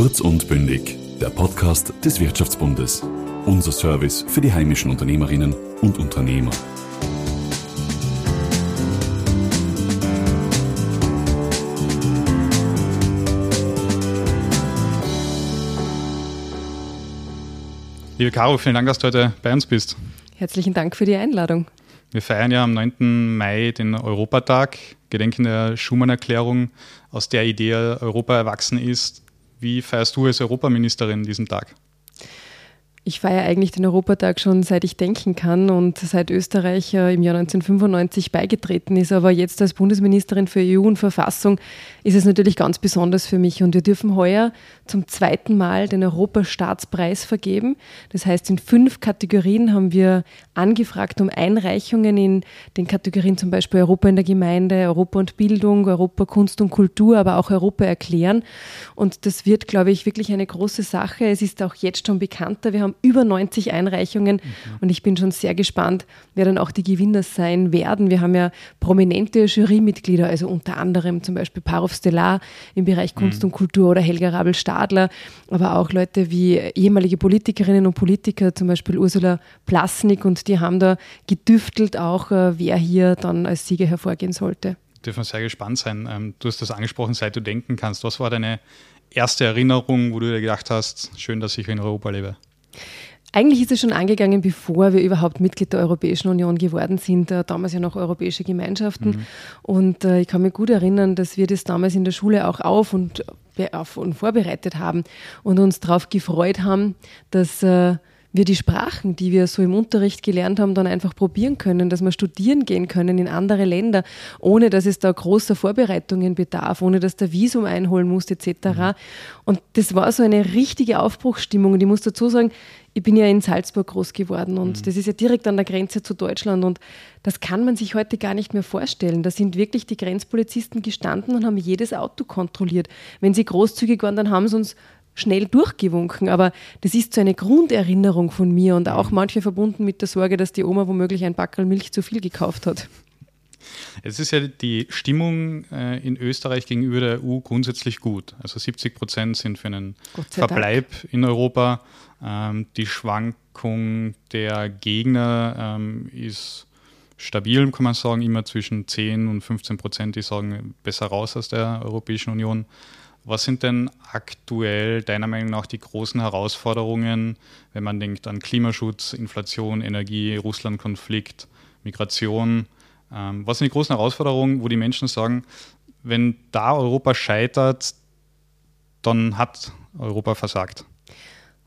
Kurz und bündig, der Podcast des Wirtschaftsbundes. Unser Service für die heimischen Unternehmerinnen und Unternehmer. Liebe Caro, vielen Dank, dass du heute bei uns bist. Herzlichen Dank für die Einladung. Wir feiern ja am 9. Mai den Europatag, gedenken der Schumann-Erklärung, aus der Idee Europa erwachsen ist. Wie feierst du als Europaministerin diesen Tag? Ich feiere eigentlich den Europatag schon seit ich denken kann und seit Österreich im Jahr 1995 beigetreten ist. Aber jetzt als Bundesministerin für EU und Verfassung ist es natürlich ganz besonders für mich. Und wir dürfen heuer zum zweiten Mal den Europastaatspreis vergeben. Das heißt, in fünf Kategorien haben wir angefragt um Einreichungen in den Kategorien zum Beispiel Europa in der Gemeinde, Europa und Bildung, Europa Kunst und Kultur, aber auch Europa erklären. Und das wird, glaube ich, wirklich eine große Sache. Es ist auch jetzt schon bekannter. Wir haben über 90 Einreichungen mhm. und ich bin schon sehr gespannt, wer dann auch die Gewinner sein werden. Wir haben ja prominente Jurymitglieder, also unter anderem zum Beispiel Parov Stellar im Bereich Kunst mhm. und Kultur oder Helga Rabel-Stadler, aber auch Leute wie ehemalige Politikerinnen und Politiker, zum Beispiel Ursula Plasnik und die haben da gedüftelt auch, äh, wer hier dann als Sieger hervorgehen sollte dürfen wir sehr gespannt sein. Ähm, du hast das angesprochen, seit du denken kannst. Was war deine erste Erinnerung, wo du dir gedacht hast, schön, dass ich in Europa lebe? Eigentlich ist es schon angegangen, bevor wir überhaupt Mitglied der Europäischen Union geworden sind, äh, damals ja noch europäische Gemeinschaften. Mhm. Und äh, ich kann mich gut erinnern, dass wir das damals in der Schule auch auf und, auf und vorbereitet haben und uns darauf gefreut haben, dass äh, wir die Sprachen, die wir so im Unterricht gelernt haben, dann einfach probieren können, dass wir studieren gehen können in andere Länder, ohne dass es da großer Vorbereitungen bedarf, ohne dass der Visum einholen muss etc. Mhm. Und das war so eine richtige Aufbruchsstimmung. Und ich muss dazu sagen, ich bin ja in Salzburg groß geworden und mhm. das ist ja direkt an der Grenze zu Deutschland und das kann man sich heute gar nicht mehr vorstellen. Da sind wirklich die Grenzpolizisten gestanden und haben jedes Auto kontrolliert. Wenn sie großzügig waren, dann haben sie uns schnell durchgewunken, aber das ist so eine Grunderinnerung von mir und auch manche verbunden mit der Sorge, dass die Oma womöglich ein Backel Milch zu viel gekauft hat. Es ist ja die Stimmung äh, in Österreich gegenüber der EU grundsätzlich gut. Also 70 Prozent sind für einen Verbleib Dank. in Europa. Ähm, die Schwankung der Gegner ähm, ist stabil, kann man sagen, immer zwischen 10 und 15 Prozent, die sagen, besser raus aus der Europäischen Union. Was sind denn aktuell deiner Meinung nach die großen Herausforderungen, wenn man denkt an Klimaschutz, Inflation, Energie, Russland-Konflikt, Migration? Ähm, was sind die großen Herausforderungen, wo die Menschen sagen, wenn da Europa scheitert, dann hat Europa versagt?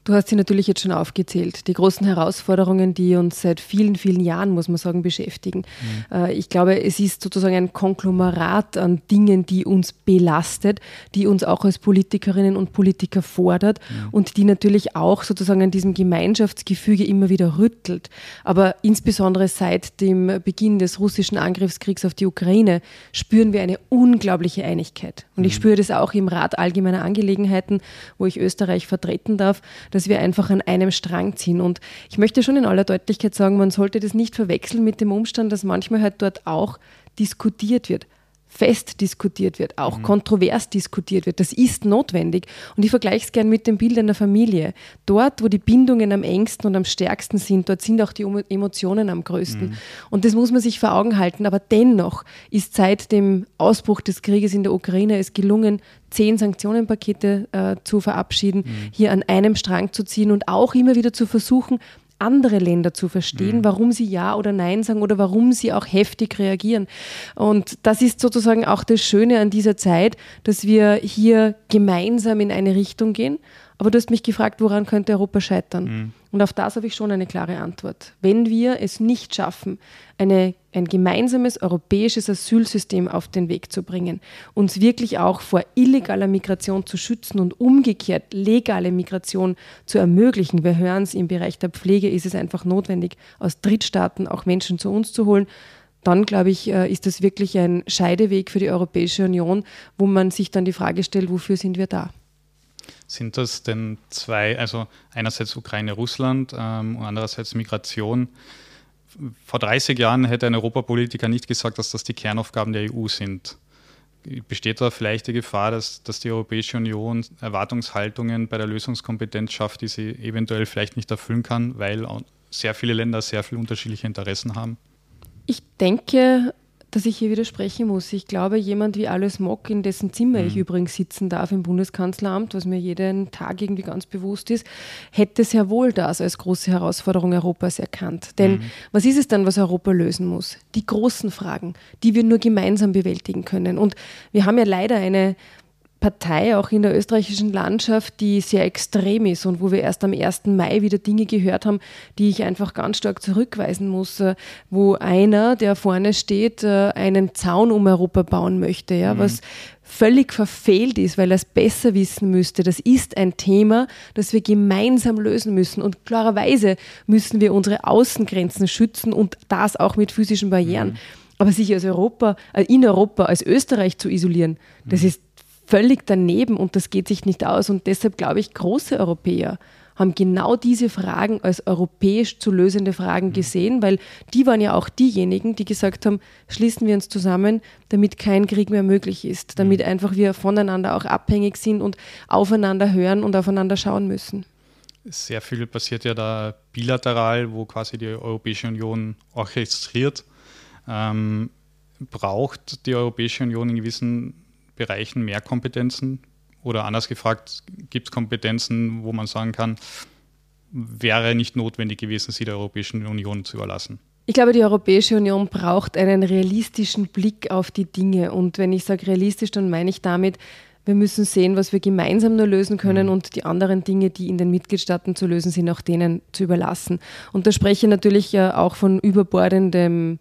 Du hast sie natürlich jetzt schon aufgezählt, die großen Herausforderungen, die uns seit vielen, vielen Jahren, muss man sagen, beschäftigen. Mhm. Ich glaube, es ist sozusagen ein Konglomerat an Dingen, die uns belastet, die uns auch als Politikerinnen und Politiker fordert mhm. und die natürlich auch sozusagen an diesem Gemeinschaftsgefüge immer wieder rüttelt. Aber insbesondere seit dem Beginn des russischen Angriffskriegs auf die Ukraine spüren wir eine unglaubliche Einigkeit. Und ich mhm. spüre das auch im Rat allgemeiner Angelegenheiten, wo ich Österreich vertreten darf dass wir einfach an einem Strang ziehen. Und ich möchte schon in aller Deutlichkeit sagen, man sollte das nicht verwechseln mit dem Umstand, dass manchmal halt dort auch diskutiert wird fest diskutiert wird, auch mhm. kontrovers diskutiert wird. Das ist notwendig. Und ich vergleiche es gern mit dem Bild einer Familie. Dort, wo die Bindungen am engsten und am stärksten sind, dort sind auch die Emotionen am größten. Mhm. Und das muss man sich vor Augen halten. Aber dennoch ist seit dem Ausbruch des Krieges in der Ukraine es gelungen, zehn Sanktionenpakete äh, zu verabschieden, mhm. hier an einem Strang zu ziehen und auch immer wieder zu versuchen, andere Länder zu verstehen, mhm. warum sie Ja oder Nein sagen oder warum sie auch heftig reagieren. Und das ist sozusagen auch das Schöne an dieser Zeit, dass wir hier gemeinsam in eine Richtung gehen aber du hast mich gefragt, woran könnte Europa scheitern? Mhm. Und auf das habe ich schon eine klare Antwort. Wenn wir es nicht schaffen, eine, ein gemeinsames europäisches Asylsystem auf den Weg zu bringen, uns wirklich auch vor illegaler Migration zu schützen und umgekehrt legale Migration zu ermöglichen, wir hören es im Bereich der Pflege, ist es einfach notwendig, aus Drittstaaten auch Menschen zu uns zu holen, dann glaube ich, äh, ist das wirklich ein Scheideweg für die Europäische Union, wo man sich dann die Frage stellt, wofür sind wir da? Sind das denn zwei, also einerseits Ukraine, Russland ähm, und andererseits Migration? Vor 30 Jahren hätte ein Europapolitiker nicht gesagt, dass das die Kernaufgaben der EU sind. besteht da vielleicht die Gefahr, dass, dass die Europäische Union Erwartungshaltungen bei der Lösungskompetenz schafft, die sie eventuell vielleicht nicht erfüllen kann, weil sehr viele Länder sehr viele unterschiedliche Interessen haben? Ich denke, dass ich hier widersprechen muss. Ich glaube, jemand wie Alice Mock, in dessen Zimmer mhm. ich übrigens sitzen darf im Bundeskanzleramt, was mir jeden Tag irgendwie ganz bewusst ist, hätte sehr wohl das als große Herausforderung Europas erkannt. Denn mhm. was ist es dann, was Europa lösen muss? Die großen Fragen, die wir nur gemeinsam bewältigen können. Und wir haben ja leider eine Partei auch in der österreichischen Landschaft, die sehr extrem ist und wo wir erst am 1. Mai wieder Dinge gehört haben, die ich einfach ganz stark zurückweisen muss, äh, wo einer, der vorne steht, äh, einen Zaun um Europa bauen möchte, ja, mhm. was völlig verfehlt ist, weil er es besser wissen müsste. Das ist ein Thema, das wir gemeinsam lösen müssen. Und klarerweise müssen wir unsere Außengrenzen schützen und das auch mit physischen Barrieren. Mhm. Aber sich als Europa, äh, in Europa, als Österreich zu isolieren, das mhm. ist völlig daneben und das geht sich nicht aus. Und deshalb glaube ich, große Europäer haben genau diese Fragen als europäisch zu lösende Fragen mhm. gesehen, weil die waren ja auch diejenigen, die gesagt haben, schließen wir uns zusammen, damit kein Krieg mehr möglich ist, damit mhm. einfach wir voneinander auch abhängig sind und aufeinander hören und aufeinander schauen müssen. Sehr viel passiert ja da bilateral, wo quasi die Europäische Union orchestriert. Ähm, braucht die Europäische Union in gewissen Bereichen mehr Kompetenzen? Oder anders gefragt, gibt es Kompetenzen, wo man sagen kann, wäre nicht notwendig gewesen, sie der Europäischen Union zu überlassen? Ich glaube, die Europäische Union braucht einen realistischen Blick auf die Dinge. Und wenn ich sage realistisch, dann meine ich damit, wir müssen sehen, was wir gemeinsam nur lösen können mhm. und die anderen Dinge, die in den Mitgliedstaaten zu lösen sind, auch denen zu überlassen. Und da spreche ich natürlich auch von überbordendem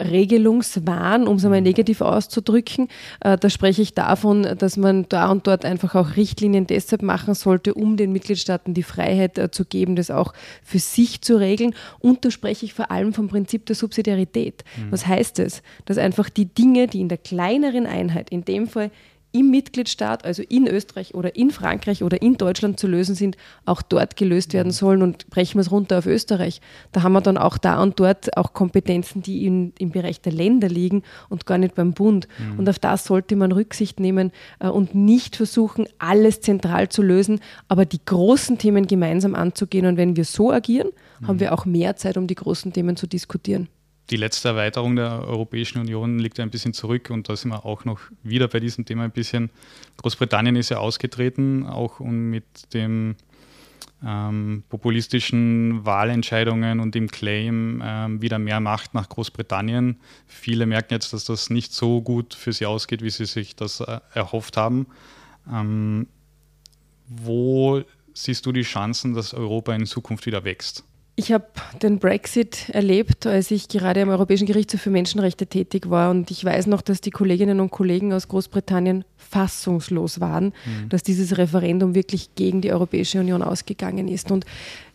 Regelungswahn, um es einmal mhm. negativ auszudrücken. Äh, da spreche ich davon, dass man da und dort einfach auch Richtlinien deshalb machen sollte, um den Mitgliedstaaten die Freiheit äh, zu geben, das auch für sich zu regeln. Und da spreche ich vor allem vom Prinzip der Subsidiarität. Mhm. Was heißt es? Dass einfach die Dinge, die in der kleineren Einheit, in dem Fall im Mitgliedstaat, also in Österreich oder in Frankreich oder in Deutschland zu lösen sind, auch dort gelöst werden sollen. Und brechen wir es runter auf Österreich. Da haben wir dann auch da und dort auch Kompetenzen, die in, im Bereich der Länder liegen und gar nicht beim Bund. Mhm. Und auf das sollte man Rücksicht nehmen äh, und nicht versuchen, alles zentral zu lösen, aber die großen Themen gemeinsam anzugehen. Und wenn wir so agieren, mhm. haben wir auch mehr Zeit, um die großen Themen zu diskutieren die letzte Erweiterung der Europäischen Union liegt ein bisschen zurück und da sind wir auch noch wieder bei diesem Thema ein bisschen. Großbritannien ist ja ausgetreten, auch mit dem ähm, populistischen Wahlentscheidungen und dem Claim ähm, wieder mehr Macht nach Großbritannien. Viele merken jetzt, dass das nicht so gut für sie ausgeht, wie sie sich das äh, erhofft haben. Ähm, wo siehst du die Chancen, dass Europa in Zukunft wieder wächst? Ich habe den Brexit erlebt, als ich gerade am Europäischen Gerichtshof für Menschenrechte tätig war. Und ich weiß noch, dass die Kolleginnen und Kollegen aus Großbritannien fassungslos waren, mhm. dass dieses Referendum wirklich gegen die Europäische Union ausgegangen ist. Und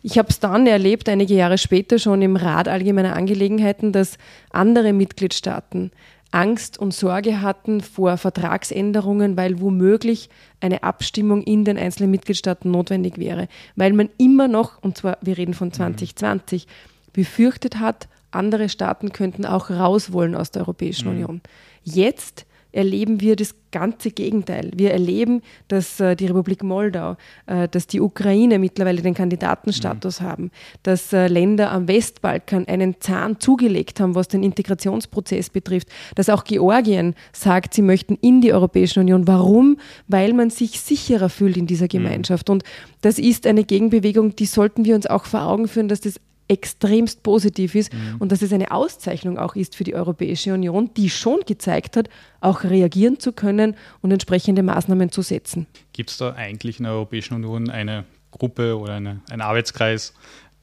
ich habe es dann erlebt, einige Jahre später schon im Rat allgemeiner Angelegenheiten, dass andere Mitgliedstaaten Angst und Sorge hatten vor Vertragsänderungen, weil womöglich eine Abstimmung in den einzelnen Mitgliedstaaten notwendig wäre, weil man immer noch, und zwar wir reden von 2020, mhm. befürchtet hat, andere Staaten könnten auch raus wollen aus der Europäischen mhm. Union. Jetzt erleben wir das ganze Gegenteil. Wir erleben, dass äh, die Republik Moldau, äh, dass die Ukraine mittlerweile den Kandidatenstatus mhm. haben, dass äh, Länder am Westbalkan einen Zahn zugelegt haben, was den Integrationsprozess betrifft, dass auch Georgien sagt, sie möchten in die Europäische Union. Warum? Weil man sich sicherer fühlt in dieser mhm. Gemeinschaft. Mhm. Und das ist eine Gegenbewegung, die sollten wir uns auch vor Augen führen, dass das extremst positiv ist mhm. und dass es eine Auszeichnung auch ist für die Europäische Union, die schon gezeigt hat, auch reagieren zu können und entsprechende Maßnahmen zu setzen. Gibt es da eigentlich in der Europäischen Union eine Gruppe oder eine, einen Arbeitskreis,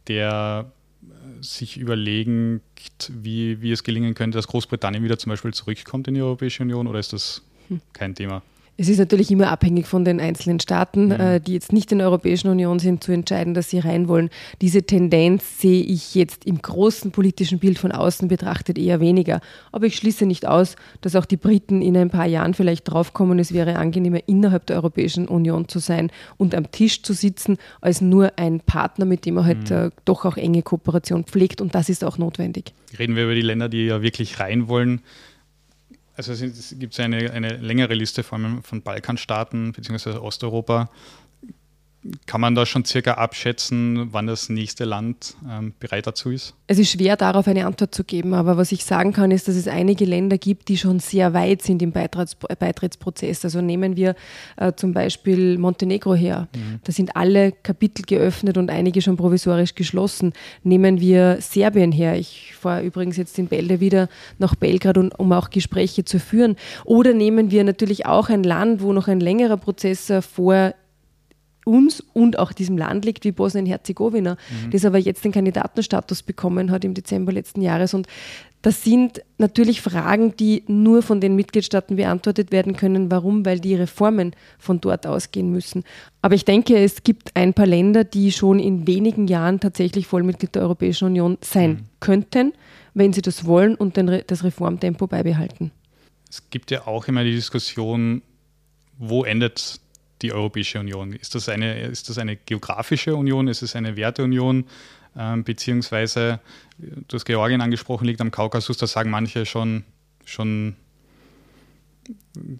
der äh, sich überlegt, wie, wie es gelingen könnte, dass Großbritannien wieder zum Beispiel zurückkommt in die Europäische Union oder ist das hm. kein Thema? Es ist natürlich immer abhängig von den einzelnen Staaten, mhm. äh, die jetzt nicht in der Europäischen Union sind, zu entscheiden, dass sie rein wollen. Diese Tendenz sehe ich jetzt im großen politischen Bild von außen betrachtet eher weniger. Aber ich schließe nicht aus, dass auch die Briten in ein paar Jahren vielleicht draufkommen, es wäre angenehmer, innerhalb der Europäischen Union zu sein und am Tisch zu sitzen, als nur ein Partner, mit dem man halt mhm. äh, doch auch enge Kooperation pflegt. Und das ist auch notwendig. Reden wir über die Länder, die ja wirklich rein wollen Also es gibt eine, eine längere Liste vor von Balkanstaaten bzw. Osteuropa, kann man da schon circa abschätzen, wann das nächste Land ähm, bereit dazu ist? Es ist schwer, darauf eine Antwort zu geben, aber was ich sagen kann, ist, dass es einige Länder gibt, die schon sehr weit sind im Beitritts Beitrittsprozess. Also nehmen wir äh, zum Beispiel Montenegro her. Mhm. Da sind alle Kapitel geöffnet und einige schon provisorisch geschlossen. Nehmen wir Serbien her. Ich fahre übrigens jetzt in Bälde wieder nach Belgrad, um, um auch Gespräche zu führen. Oder nehmen wir natürlich auch ein Land, wo noch ein längerer Prozess äh, vor uns und auch diesem Land liegt wie Bosnien-Herzegowina, mhm. das aber jetzt den Kandidatenstatus bekommen hat im Dezember letzten Jahres. Und das sind natürlich Fragen, die nur von den Mitgliedstaaten beantwortet werden können. Warum? Weil die Reformen von dort ausgehen müssen. Aber ich denke, es gibt ein paar Länder, die schon in wenigen Jahren tatsächlich Vollmitglied der Europäischen Union sein mhm. könnten, wenn sie das wollen und das Reformtempo beibehalten. Es gibt ja auch immer die Diskussion, wo endet die Europäische Union? Ist das eine, ist das eine geografische Union? Ist es eine Werteunion? Ähm, beziehungsweise, du hast Georgien angesprochen, liegt am Kaukasus, da sagen manche schon, schon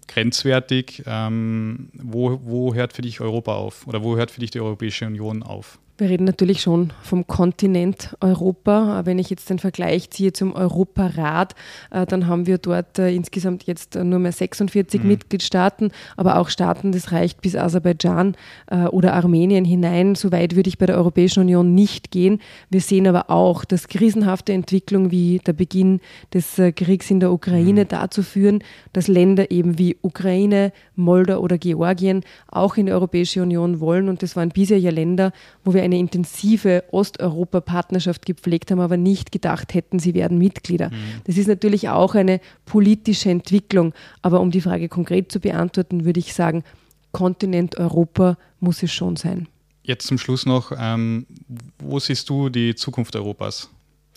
grenzwertig. Ähm, wo, wo hört für dich Europa auf? Oder wo hört für dich die Europäische Union auf? Wir reden natürlich schon vom Kontinent Europa. Wenn ich jetzt den Vergleich ziehe zum Europarat, äh, dann haben wir dort äh, insgesamt jetzt nur mehr 46 mhm. Mitgliedstaaten, aber auch Staaten, das reicht bis Aserbaidschan äh, oder Armenien hinein. So weit würde ich bei der Europäischen Union nicht gehen. Wir sehen aber auch, dass krisenhafte Entwicklung wie der Beginn des Kriegs in der Ukraine mhm. dazu führen, dass Länder eben wie Ukraine, Moldau oder Georgien auch in die Europäische Union wollen. Und das waren bisher ja Länder, wo wir eine eine intensive Osteuropa-Partnerschaft gepflegt haben, aber nicht gedacht hätten, sie werden Mitglieder. Mhm. Das ist natürlich auch eine politische Entwicklung. Aber um die Frage konkret zu beantworten, würde ich sagen, Kontinent Europa muss es schon sein. Jetzt zum Schluss noch, ähm, wo siehst du die Zukunft Europas?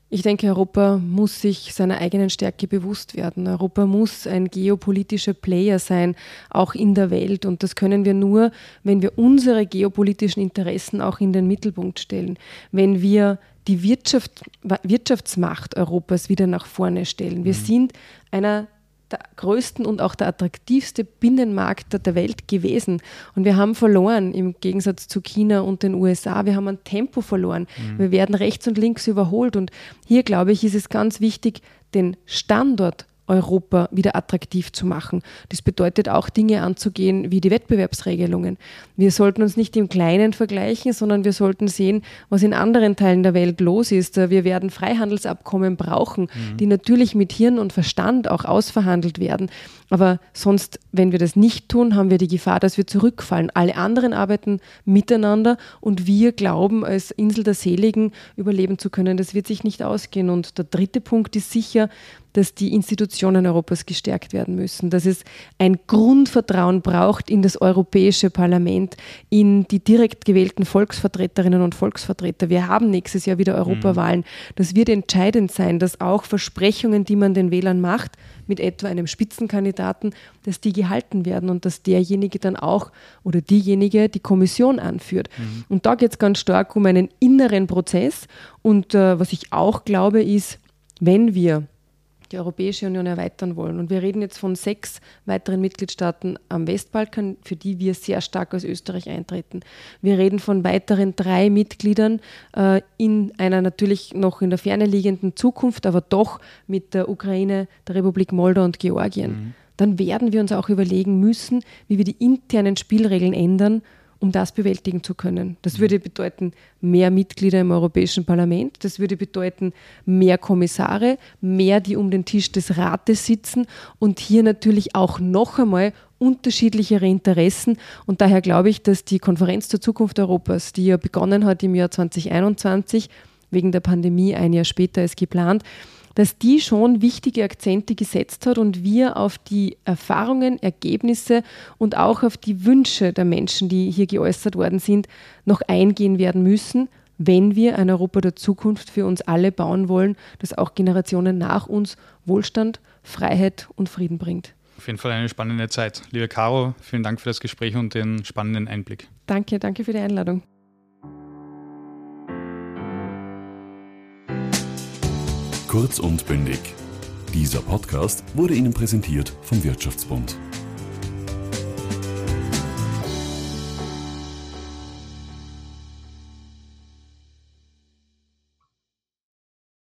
Ich denke, Europa muss sich seiner eigenen Stärke bewusst werden. Europa muss ein geopolitischer Player sein, auch in der Welt. Und das können wir nur, wenn wir unsere geopolitischen Interessen auch in den Mittelpunkt stellen. Wenn wir die Wirtschaft, Wirtschaftsmacht Europas wieder nach vorne stellen. Wir mhm. sind einer der größten und auch der attraktivste Binnenmarkt der Welt gewesen. Und wir haben verloren im Gegensatz zu China und den USA. Wir haben ein Tempo verloren. Mhm. Wir werden rechts und links überholt. Und hier, glaube ich, ist es ganz wichtig, den Standort Europa wieder attraktiv zu machen. Das bedeutet auch Dinge anzugehen wie die Wettbewerbsregelungen. Wir sollten uns nicht im Kleinen vergleichen, sondern wir sollten sehen, was in anderen Teilen der Welt los ist. Wir werden Freihandelsabkommen brauchen, mhm. die natürlich mit Hirn und Verstand auch ausverhandelt werden. Aber sonst, wenn wir das nicht tun, haben wir die Gefahr, dass wir zurückfallen. Alle anderen arbeiten miteinander und wir glauben, als Insel der Seligen überleben zu können. Das wird sich nicht ausgehen. Und der dritte Punkt ist sicher, dass die Institutionen Europas gestärkt werden müssen, dass es ein Grundvertrauen braucht in das Europäische Parlament, in die direkt gewählten Volksvertreterinnen und Volksvertreter. Wir haben nächstes Jahr wieder Europawahlen. Das wird entscheidend sein, dass auch Versprechungen, die man den Wählern macht, mit etwa einem Spitzenkandidaten, dass die gehalten werden und dass derjenige dann auch oder diejenige die Kommission anführt. Mhm. Und da geht es ganz stark um einen inneren Prozess. Und äh, was ich auch glaube, ist, wenn wir die Europäische Union erweitern wollen. Und wir reden jetzt von sechs weiteren Mitgliedstaaten am Westbalkan, für die wir sehr stark als Österreich eintreten. Wir reden von weiteren drei Mitgliedern äh, in einer natürlich noch in der Ferne liegenden Zukunft, aber doch mit der Ukraine, der Republik Moldau und Georgien. Mhm. Dann werden wir uns auch überlegen müssen, wie wir die internen Spielregeln ändern, um das bewältigen zu können. Das mhm. würde bedeuten mehr Mitglieder im Europäischen Parlament, das würde bedeuten mehr Kommissare, mehr, die um den Tisch des Rates sitzen und hier natürlich auch noch einmal unterschiedlichere Interessen. Und daher glaube ich, dass die Konferenz zur Zukunft Europas, die ja begonnen hat im Jahr 2021, wegen der Pandemie ein Jahr später als geplant, dass die schon wichtige Akzente gesetzt hat und wir auf die Erfahrungen, Ergebnisse und auch auf die Wünsche der Menschen, die hier geäußert worden sind, noch eingehen werden müssen, wenn wir ein Europa der Zukunft für uns alle bauen wollen, das auch Generationen nach uns Wohlstand, Freiheit und Frieden bringt. Auf jeden Fall eine spannende Zeit. Liebe Caro, vielen Dank für das Gespräch und den spannenden Einblick. Danke, danke für die Einladung. Kurz und bündig. Dieser Podcast wurde Ihnen präsentiert vom Wirtschaftsbund.